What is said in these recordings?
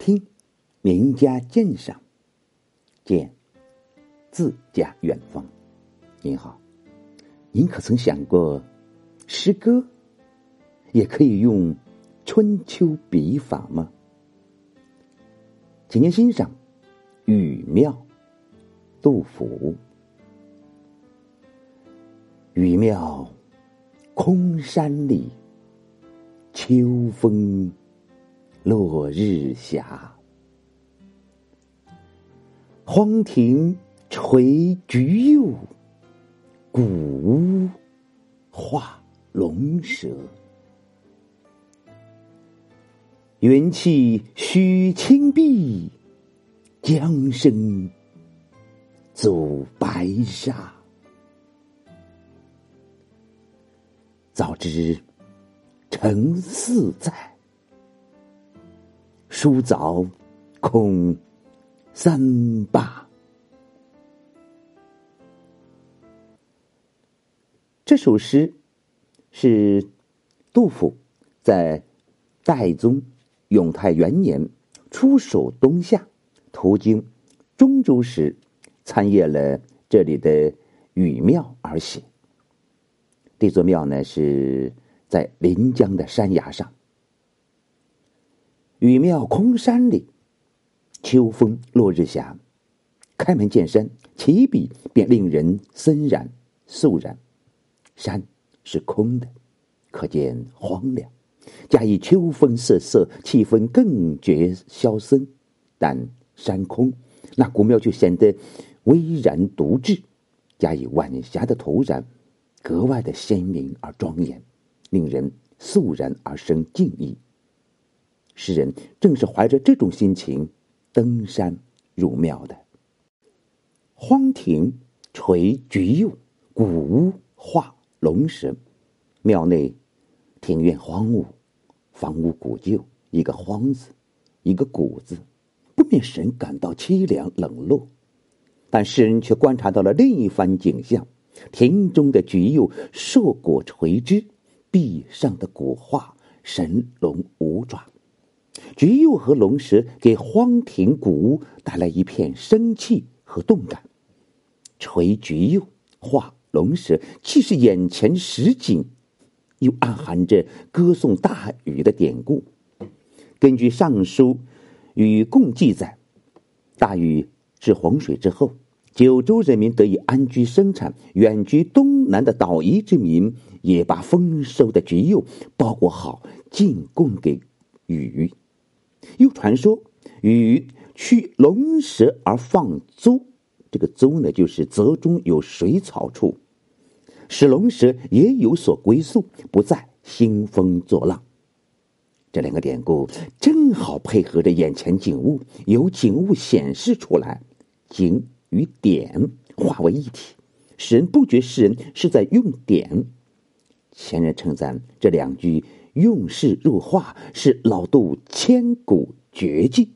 听名家鉴赏，见自家远方。您好，您可曾想过，诗歌也可以用春秋笔法吗？请您欣赏《雨庙》，杜甫。雨庙空山里，秋风。落日霞，荒庭垂菊柚，古屋画龙蛇。元气须倾碧，江声走白沙。早知成四在。书凿空三罢。这首诗是杜甫在代宗永泰元年出守东夏，途经中州时，参谒了这里的禹庙而写。这座庙呢，是在临江的山崖上。雨庙空山里，秋风落日霞。开门见山，起笔便令人森然肃然。山是空的，可见荒凉；加以秋风瑟瑟，气氛更觉萧森。但山空，那古庙就显得巍然独峙；加以晚霞的涂染，格外的鲜明而庄严，令人肃然而生敬意。诗人正是怀着这种心情登山入庙的。荒庭垂菊柚，古屋画龙蛇。庙内庭院荒芜，房屋古旧，一个“荒”字，一个“古”字，不免使人感到凄凉冷落。但诗人却观察到了另一番景象：庭中的菊柚硕果垂枝，壁上的古画神龙五爪。橘柚和龙蛇给荒庭古屋带来一片生气和动感。垂橘柚，画龙蛇，既是眼前实景，又暗含着歌颂大禹的典故。根据《尚书》禹贡记载，大禹治洪水之后，九州人民得以安居生产，远居东南的岛夷之民也把丰收的橘柚包裹好，进贡给禹。又传说，禹驱龙蛇而放邹，这个邹呢，就是泽中有水草处，使龙蛇也有所归宿，不再兴风作浪。这两个典故正好配合着眼前景物，由景物显示出来，景与点化为一体，使人不觉诗人是在用典。前人称赞这两句。用事入画是老杜千古绝技。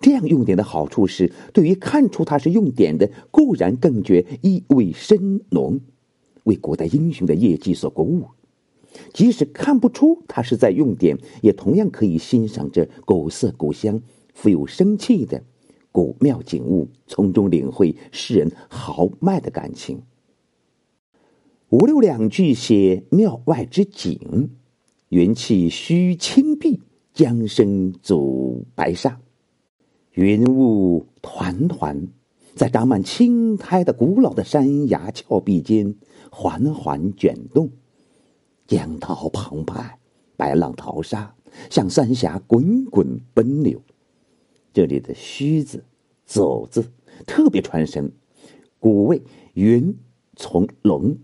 这样用典的好处是，对于看出他是用典的，固然更觉意味深浓，为古代英雄的业绩所鼓舞；即使看不出他是在用典，也同样可以欣赏着古色古香、富有生气的古庙景物，从中领会诗人豪迈的感情。五六两句写庙外之景。云气虚青碧，江声阻白沙。云雾团团，在长满青苔的古老的山崖峭壁间缓缓卷动。江涛澎湃，白浪淘沙，向三峡滚滚奔流。这里的“须”字、“走”字特别传神，古谓云从龙。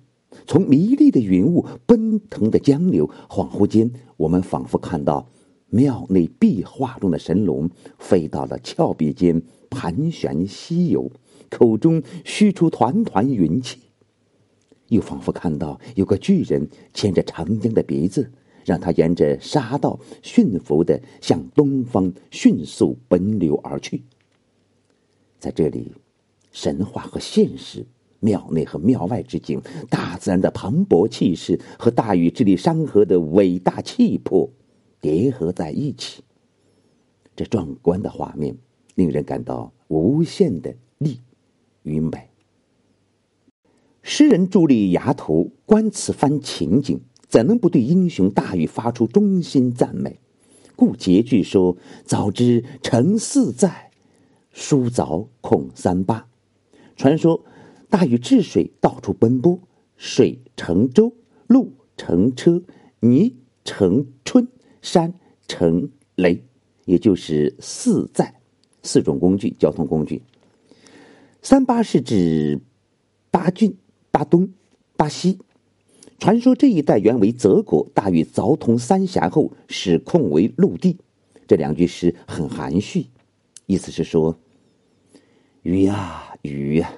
从迷离的云雾、奔腾的江流，恍惚间，我们仿佛看到庙内壁画中的神龙飞到了峭壁间盘旋西游，口中虚出团团云气；又仿佛看到有个巨人牵着长江的鼻子，让它沿着沙道驯服的向东方迅速奔流而去。在这里，神话和现实。庙内和庙外之景，大自然的磅礴气势和大禹治理山河的伟大气魄叠合在一起。这壮观的画面，令人感到无限的力与美。诗人伫立崖头观此番情景，怎能不对英雄大禹发出衷心赞美？故结句说：“早知成四载，书凿恐三八。”传说大禹治水到处奔波，水成舟，路成车，泥成春，山成雷，也就是四载，四种工具，交通工具。三八是指八郡。巴东、巴西，传说这一带原为泽国。大禹凿通三峡后，使空为陆地。这两句诗很含蓄，意思是说：禹呀禹呀，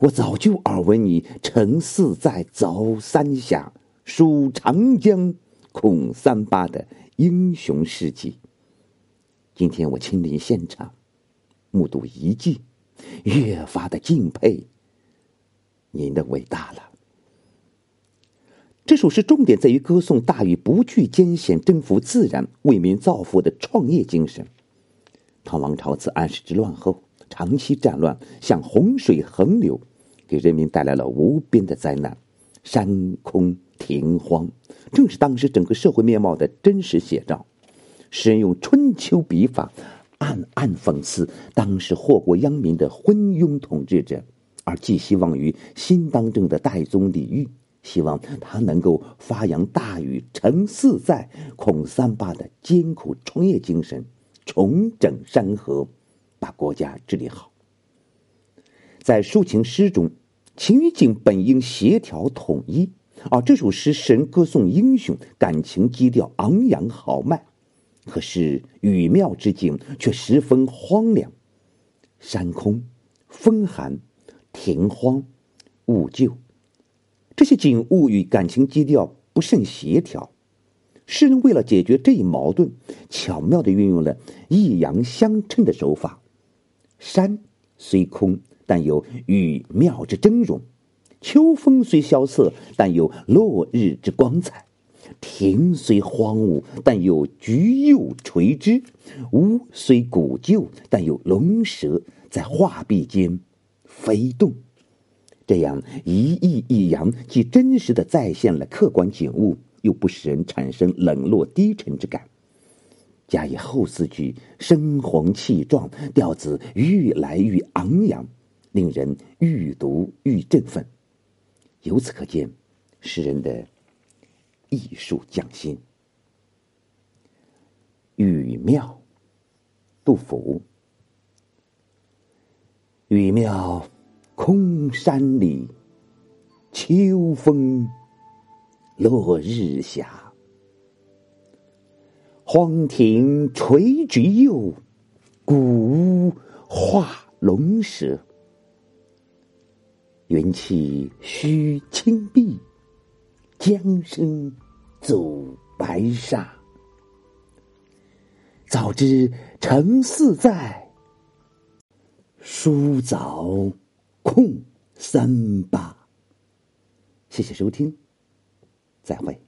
我早就耳闻你乘四载凿三峡、疏长江、恐三巴的英雄事迹。今天我亲临现场，目睹遗迹，越发的敬佩。您的伟大了。这首诗重点在于歌颂大禹不惧艰险、征服自然、为民造福的创业精神。唐王朝自安史之乱后，长期战乱，像洪水横流，给人民带来了无边的灾难，山空庭荒，正是当时整个社会面貌的真实写照。诗人用春秋笔法，暗暗讽刺当时祸国殃民的昏庸统治者。而寄希望于新当政的代宗李煜，希望他能够发扬大禹成四载、孔三八的艰苦创业精神，重整山河，把国家治理好。在抒情诗中，情与景本应协调统一，而这首诗神歌颂英雄，感情基调昂扬豪迈，可是雨庙之景却十分荒凉，山空，风寒。庭荒，物旧，这些景物与感情基调不甚协调。诗人为了解决这一矛盾，巧妙的运用了抑扬相称的手法。山虽空，但有雨妙之峥嵘；秋风虽萧瑟，但有落日之光彩；庭虽荒芜，但有菊柚垂枝；屋虽古旧，但有龙蛇在画壁间。飞动，这样一抑一扬，既真实的再现了客观景物，又不使人产生冷落低沉之感。加以后四句声宏气壮，调子愈来愈昂扬，令人愈读愈振奋。由此可见，诗人的艺术匠心。语庙，杜甫。雨庙空山里，秋风落日下。荒庭垂菊柚，古屋画龙蛇。云气虚青碧，江声走白沙。早知成四载。书早空三八，谢谢收听，再会。